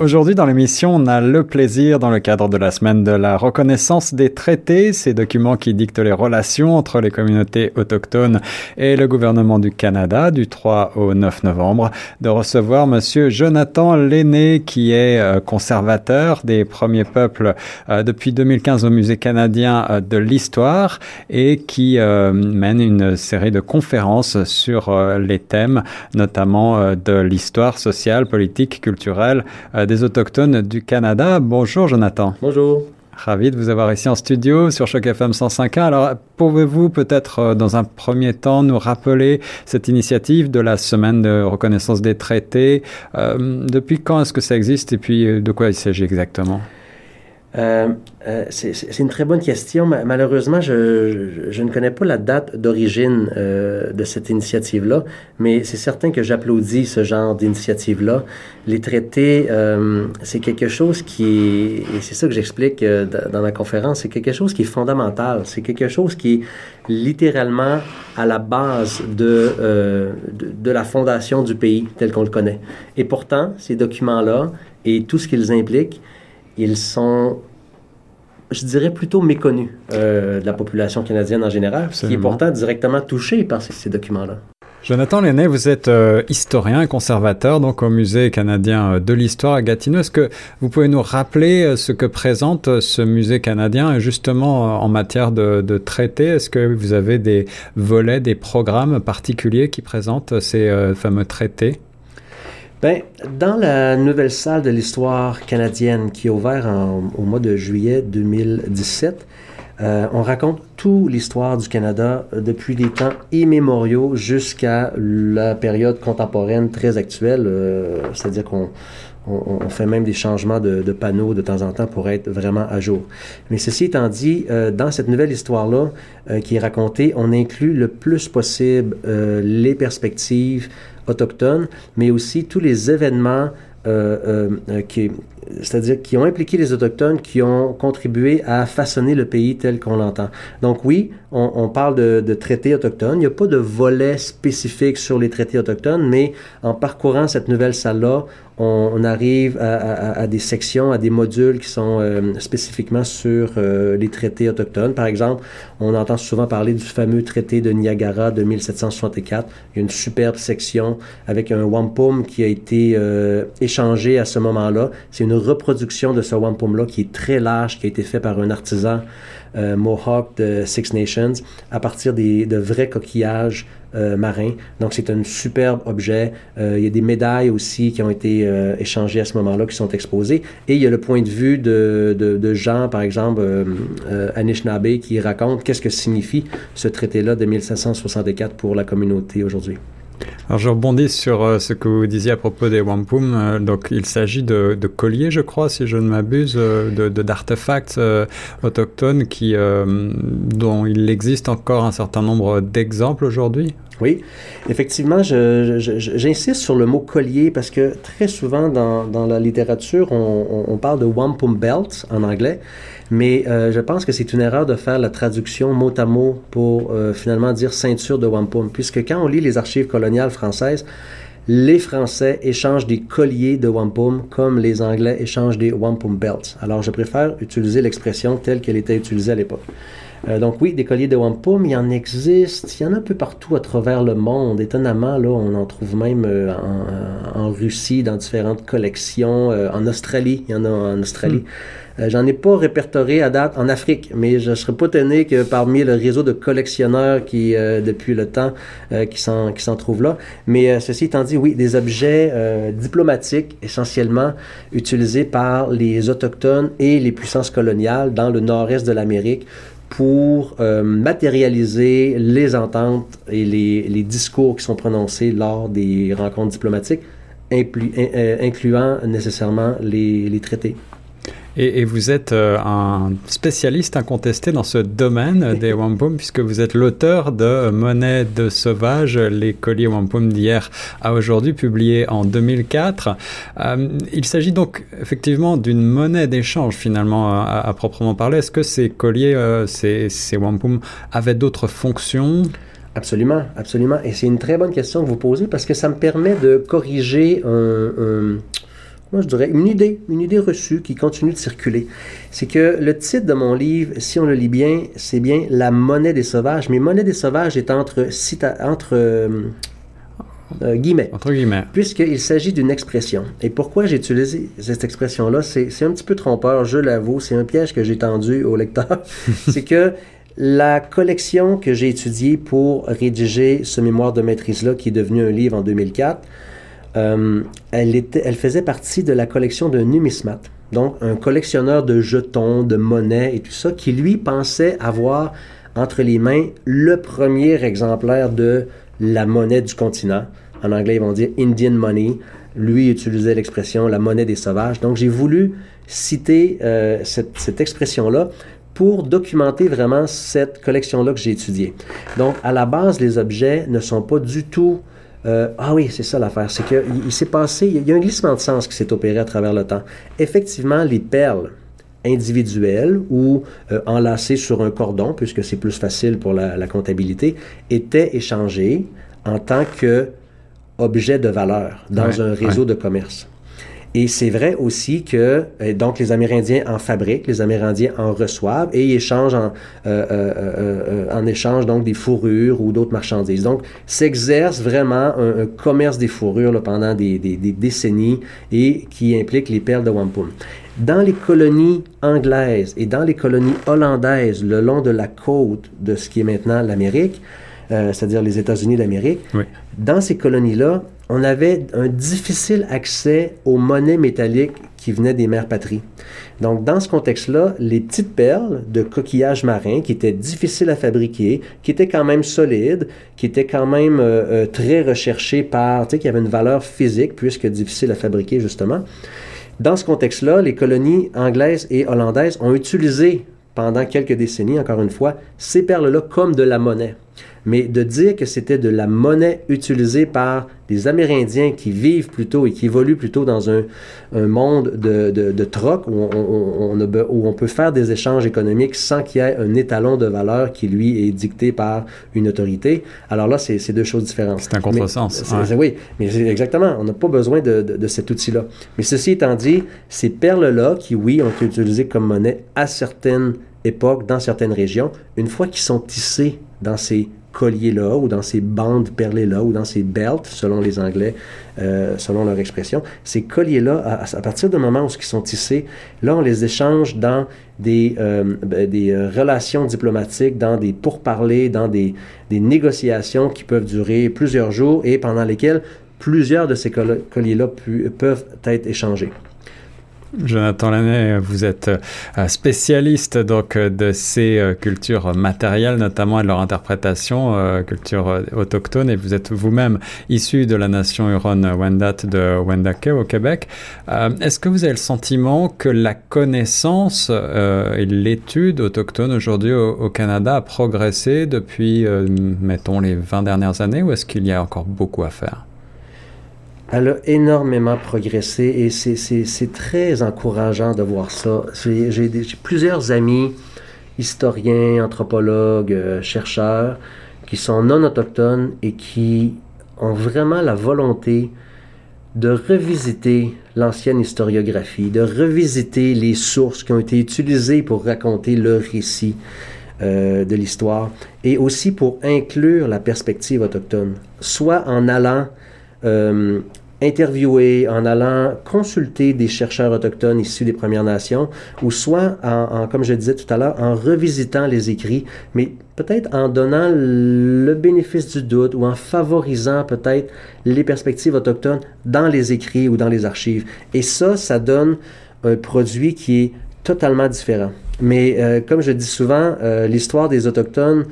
Aujourd'hui dans l'émission, on a le plaisir, dans le cadre de la semaine de la reconnaissance des traités, ces documents qui dictent les relations entre les communautés autochtones et le gouvernement du Canada du 3 au 9 novembre, de recevoir monsieur Jonathan Lenné, qui est euh, conservateur des premiers peuples euh, depuis 2015 au Musée canadien euh, de l'histoire et qui mène une série de conférences sur les thèmes, notamment de l'histoire sociale, politique, culturelle, des Autochtones du Canada. Bonjour Jonathan. Bonjour. Ravi de vous avoir ici en studio sur Choc FM 105.1. Alors, pouvez-vous peut-être, euh, dans un premier temps, nous rappeler cette initiative de la semaine de reconnaissance des traités? Euh, Depuis quand est-ce que ça existe et puis euh, de quoi il s'agit exactement? Euh, euh, c'est une très bonne question. Malheureusement, je, je, ne connais pas la date d'origine euh, de cette initiative-là, mais c'est certain que j'applaudis ce genre d'initiative-là. Les traités, euh, c'est quelque chose qui et c'est ça que j'explique euh, dans la conférence, c'est quelque chose qui est fondamental. C'est quelque chose qui est littéralement à la base de, de, de la fondation du pays tel qu'on le connaît. Et pourtant, ces documents-là et tout ce qu'ils impliquent, ils sont, je dirais, plutôt méconnus euh, de la population canadienne en général, qui est pourtant directement touchée par ces, documents-là. Jonathan Lenné, vous êtes euh, historien et conservateur donc au Musée canadien euh, de l'histoire à Gatineau. Est-ce que vous pouvez nous rappeler ce que présente ce musée canadien justement en matière de, de traités Est-ce que vous avez des volets, des programmes particuliers qui présentent ces fameux traités? Ben, dans la nouvelle salle de l'histoire canadienne qui est ouverte au mois de juillet 2017, euh, on raconte toute l'histoire du Canada depuis les temps immémoriaux jusqu'à la période contemporaine très actuelle, euh, c'est-à-dire qu'on on, fait même des changements de, panneaux de temps en temps pour être vraiment à jour. Mais ceci étant dit, euh, dans cette nouvelle histoire-là euh, qui est racontée, on inclut le plus possible euh, les perspectives autochtones, mais aussi tous les événements qui, c'est-à-dire qui ont impliqué les Autochtones, qui ont contribué à façonner le pays tel qu'on l'entend. Donc oui, on, parle de, de, traités autochtones. Il n'y a pas de volet spécifique sur les traités autochtones, mais en parcourant cette nouvelle salle-là, on, arrive à, des sections, à des modules qui sont euh, spécifiquement sur euh, les traités autochtones. Par exemple, on entend souvent parler du fameux traité de Niagara de 1764. Il y a une superbe section avec un wampum qui a été euh, échangé à ce moment-là. C'est une reproduction de ce wampum-là qui est très large, qui a été fait par un artisan Mohawk de Six Nations à partir des, de vrais coquillages euh, marin. Donc, c'est un superbe objet. Euh, il y a des médailles aussi qui ont été euh, échangées à ce moment-là, qui sont exposées. Et il y a le point de vue de, de, de Jean, par exemple, Anishinaabe, qui raconte qu'est-ce que signifie ce traité-là de 1564 pour la communauté aujourd'hui. Alors je rebondis sur euh, ce que vous disiez à propos des wampum. Euh, donc il s'agit de, de, colliers, je crois, si je ne m'abuse, euh, de d'artefacts autochtones qui, dont il existe encore un certain nombre d'exemples aujourd'hui. Oui, effectivement, j'insiste sur le mot collier parce que très souvent dans, la littérature, on, on, parle de wampum belt en anglais, mais euh, je pense que c'est une erreur de faire la traduction mot à mot pour euh, finalement dire ceinture de wampum, puisque quand on lit les archives coloniales françaises, les Français échangent des colliers de wampum comme les Anglais échangent des wampum belts. Alors je préfère utiliser l'expression telle qu'elle était utilisée à l'époque. Euh, donc oui, des colliers de wampum, il y en existe, il y en a un peu partout à travers le monde. Étonnamment, là, on en trouve même euh, en, Russie, dans différentes collections. Euh, en Australie, il y en a en Australie. Hmm. J'en ai pas répertorié à date en Afrique, mais je serais pas étonné que parmi le réseau de collectionneurs qui, depuis le temps, qui s'en qui s'en trouvent là. Mais ceci étant dit, oui, des objets diplomatiques essentiellement utilisés par les autochtones et les puissances coloniales dans le nord-est de l'Amérique pour euh, matérialiser les ententes et les, discours qui sont prononcés lors des rencontres diplomatiques, euh, incluant nécessairement les, traités. Et, vous êtes un spécialiste incontesté dans ce domaine des wampum, puisque vous êtes l'auteur de Monnaie de sauvage, les colliers wampum d'hier à aujourd'hui, publié en 2004. il s'agit donc effectivement d'une monnaie d'échange finalement à, proprement parler. Est-ce que ces colliers, ces, ces wampum avaient d'autres fonctions? Absolument, absolument. Et c'est une très bonne question que vous posez parce que ça me permet de corriger un, moi je dirais une idée, une idée reçue qui continue de circuler. C'est que le titre de mon livre, si on le lit bien, c'est bien La monnaie des sauvages. Mais monnaie des sauvages est entre, entre euh, euh, guillemets. Entre guillemets. Puisqu'il s'agit d'une expression. Et pourquoi j'ai utilisé cette expression-là, c'est un petit peu trompeur, je l'avoue, c'est un piège que j'ai tendu au lecteur. c'est que la collection que j'ai étudiée pour rédiger ce mémoire de maîtrise-là, qui est devenu un livre en 2004, euh, elle, faisait partie de la collection d'un numismate, donc un collectionneur de jetons, de monnaies et tout ça, qui lui pensait avoir entre les mains le premier exemplaire de la monnaie du continent. En anglais, ils vont dire Indian money. Lui utilisait l'expression la monnaie des sauvages. Donc, j'ai voulu citer euh, cette, cette expression-là pour documenter vraiment cette collection-là que j'ai étudiée. Donc, à la base, les objets ne sont pas du tout... Euh, ah oui, c'est ça l'affaire. C'est qu'il il, s'est passé, il y a un glissement de sens qui s'est opéré à travers le temps. Effectivement, les perles individuelles ou euh, enlacées sur un cordon, puisque c'est plus facile pour la, comptabilité, étaient échangées en tant que objet de valeur dans un réseau de commerce. Et c'est vrai aussi que euh, donc les Amérindiens en fabriquent, les Amérindiens en reçoivent et ils échangent en, euh, euh, en échange donc des fourrures ou d'autres marchandises. Donc s'exerce vraiment un, commerce des fourrures là, pendant des, des, des, décennies et qui implique les perles de wampum. Dans les colonies anglaises et dans les colonies hollandaises le long de la côte de ce qui est maintenant l'Amérique, c'est-à-dire les États-Unis d'Amérique, dans ces colonies-là, on avait un difficile accès aux monnaies métalliques qui venaient des mers patries. Donc, dans ce contexte-là, les petites perles de coquillages marins qui étaient difficiles à fabriquer, qui étaient quand même solides, qui étaient quand même euh, euh, très recherchées par, tu sais, qui avaient une valeur physique puisque difficiles à fabriquer justement. Dans ce contexte-là, les colonies anglaises et hollandaises ont utilisé pendant quelques décennies, encore une fois, ces perles-là comme de la monnaie mais de dire que c'était de la monnaie utilisée par des Amérindiens qui vivent plutôt et qui évoluent plutôt dans un, monde de, de, troc où on, où on, peut faire des échanges économiques sans qu'il y ait un étalon de valeur qui, lui, est dicté par une autorité. Alors là, c'est deux choses différentes. C'est un contresens. Oui, mais exactement. On n'a pas besoin de, de cet outil-là. Mais ceci étant dit, ces perles-là, qui, oui, ont été utilisées comme monnaie à certaines époques, dans certaines régions, une fois qu'ils sont tissés dans ces colliers-là, ou dans ces bandes perlées-là, ou dans ces belts, selon les Anglais, euh, selon leur expression. Ces colliers-là, à, partir du moment où ils sont tissés, là, on les échange dans des, euh, ben, des euh, relations diplomatiques, dans des pourparlers, dans des, des négociations qui peuvent durer plusieurs jours et pendant lesquelles plusieurs de ces colliers-là peuvent être échangés. Jonathan Lannet, vous êtes euh, spécialiste donc euh, de ces euh, cultures matérielles, notamment de leur interprétation, culture autochtone, et vous êtes vous-même issu de la nation Huron-Wendat de Wendake au Québec. Est-ce que vous avez le sentiment que la connaissance et l'étude autochtone aujourd'hui au, au, Canada a progressé depuis, mettons, les 20 dernières années, ou est-ce qu'il y a encore beaucoup à faire? Elle a énormément progressé et c'est très encourageant de voir ça. J'ai plusieurs amis, historiens, anthropologues, euh, chercheurs, qui sont non autochtones et qui ont vraiment la volonté de revisiter l'ancienne historiographie, de revisiter les sources qui ont été utilisées pour raconter le récit euh, de l'histoire et aussi pour inclure la perspective autochtone, soit en allant euh, interviewer, en allant consulter des chercheurs autochtones issus des Premières Nations, ou soit, en, comme je disais tout à l'heure, en revisitant les écrits, mais peut-être en donnant le bénéfice du doute ou en favorisant peut-être les perspectives autochtones dans les écrits ou dans les archives. Et ça, ça donne un produit qui est totalement différent. Mais euh, comme je dis souvent, euh, l'histoire des Autochtones,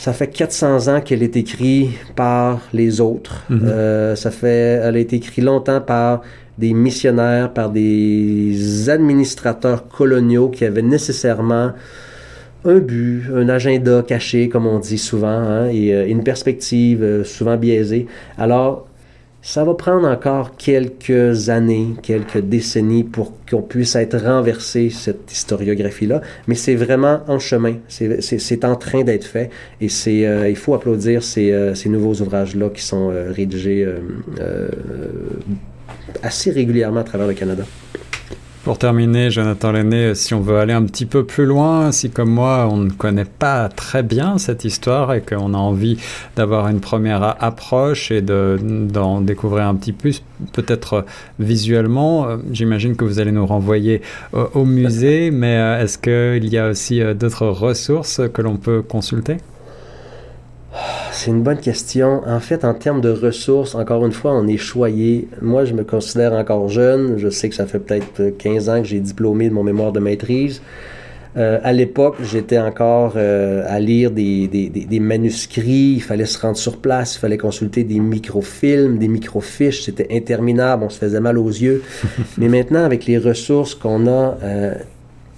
ça fait 400 ans qu'elle est écrite par les autres. Mhm. Euh, ça fait, elle a été écrite longtemps par des missionnaires, par des administrateurs coloniaux qui avaient nécessairement un but, un agenda caché, comme on dit souvent, hein, et euh, une perspective euh, souvent biaisée. Alors, ça va prendre encore quelques années, quelques décennies pour qu'on puisse être renversé, cette historiographie-là, mais c'est vraiment en chemin, c'est en train d'être fait, et c'est euh, il faut applaudir ces, ces nouveaux ouvrages-là qui sont rédigés assez régulièrement à travers le Canada. Pour terminer, Jonathan Lenné, si on veut aller un petit peu plus loin, si comme moi on ne connaît pas très bien cette histoire et qu'on a envie d'avoir une première approche et d'en découvrir un petit plus, peut-être visuellement, euh, j'imagine que vous allez nous renvoyer au musée, mais euh, est-ce qu'il y a aussi euh, d'autres ressources que l'on peut consulter? C'est une bonne question. En fait, en termes de ressources, encore une fois, on est choyé. Moi, je me considère encore jeune. Je sais que ça fait peut-être 15 ans que j'ai diplômé de mon mémoire de maîtrise. Euh, à l'époque, j'étais encore euh, à lire des, des, des, manuscrits, il fallait se rendre sur place, il fallait consulter des microfilms, des microfiches, c'était interminable, on se faisait mal aux yeux. Mais maintenant, avec les ressources qu'on a, euh,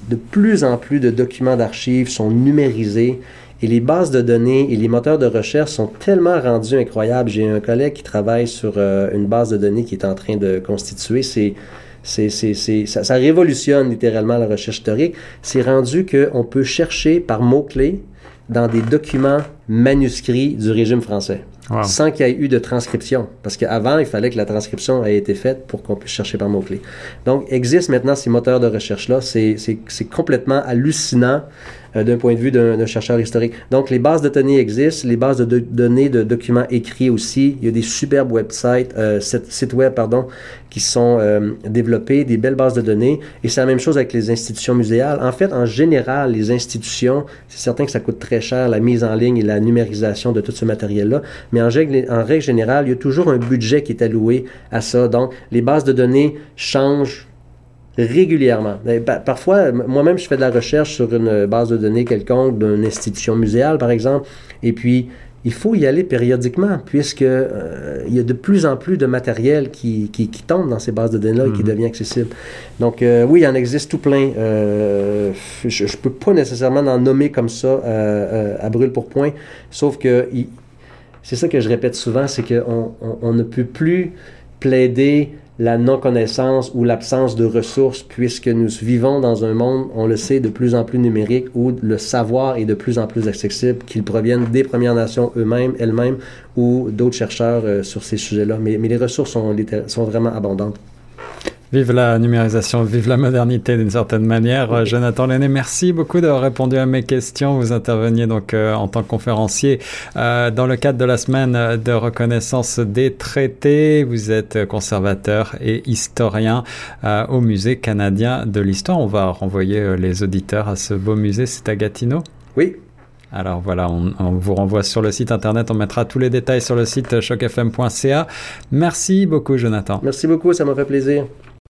de plus en plus de documents d'archives sont numérisés. Et les bases de données et les moteurs de recherche sont tellement rendus incroyables. J'ai un collègue qui travaille sur euh, une base de données qui est en train de constituer. C'est, c'est, c'est, ça, ça, révolutionne littéralement la recherche historique. C'est rendu qu'on peut chercher par mots-clés dans des documents manuscrits du régime français. Sans qu'il y ait eu de transcription. Parce qu'avant, il fallait que la transcription ait été faite pour qu'on puisse chercher par mots-clés. Donc, existent maintenant ces moteurs de recherche-là. C'est complètement hallucinant euh, d'un point de vue d'un chercheur historique. Donc, les bases de données existent, les bases de, données de documents écrits aussi. Il y a des superbes websites, euh, sites web, pardon, qui sont euh, développés, des belles bases de données. Et c'est la même chose avec les institutions muséales. En fait, en général, les institutions, c'est certain que ça coûte très cher, la mise en ligne et la numérisation de tout ce matériel-là. Mais en règle, générale, il y a toujours un budget qui est alloué à ça. Donc, les bases de données changent régulièrement. Parfois, moi-même, je fais de la recherche sur une base de données quelconque d'une institution muséale, par exemple, et puis il faut y aller périodiquement, puisque euh, il y a de plus en plus de matériel qui, qui, tombe dans ces bases de données-là et qui mhm. devient accessible. Donc, euh, oui, il en existe tout plein. Euh, je ne peux pas nécessairement en nommer comme ça à brûle pour point, sauf que c'est ça que je répète souvent, c'est qu'on on ne peut plus plaider la non-connaissance ou l'absence de ressources, puisque nous vivons dans un monde, on le sait, de plus en plus numérique, où le savoir est de plus en plus accessible, qu'il provienne des Premières Nations eux-mêmes, elles-mêmes, ou d'autres chercheurs euh, sur ces sujets-là. Mais, mais, les ressources sont, sont vraiment abondantes. Vive la numérisation, vive la modernité d'une certaine manière. Jonathan Lenné, merci beaucoup d'avoir répondu à mes questions. Vous interveniez donc euh, en tant que conférencier euh, dans le cadre de la semaine de reconnaissance des traités. Vous êtes conservateur et historien euh, au Musée canadien de l'histoire. On va renvoyer les auditeurs à ce beau musée. C'est à Gatineau? Oui, alors voilà, on, on, vous renvoie sur le site internet, on mettra tous les détails sur le site chocfm.ca. Merci beaucoup Jonathan. Merci beaucoup, ça m'a fait plaisir.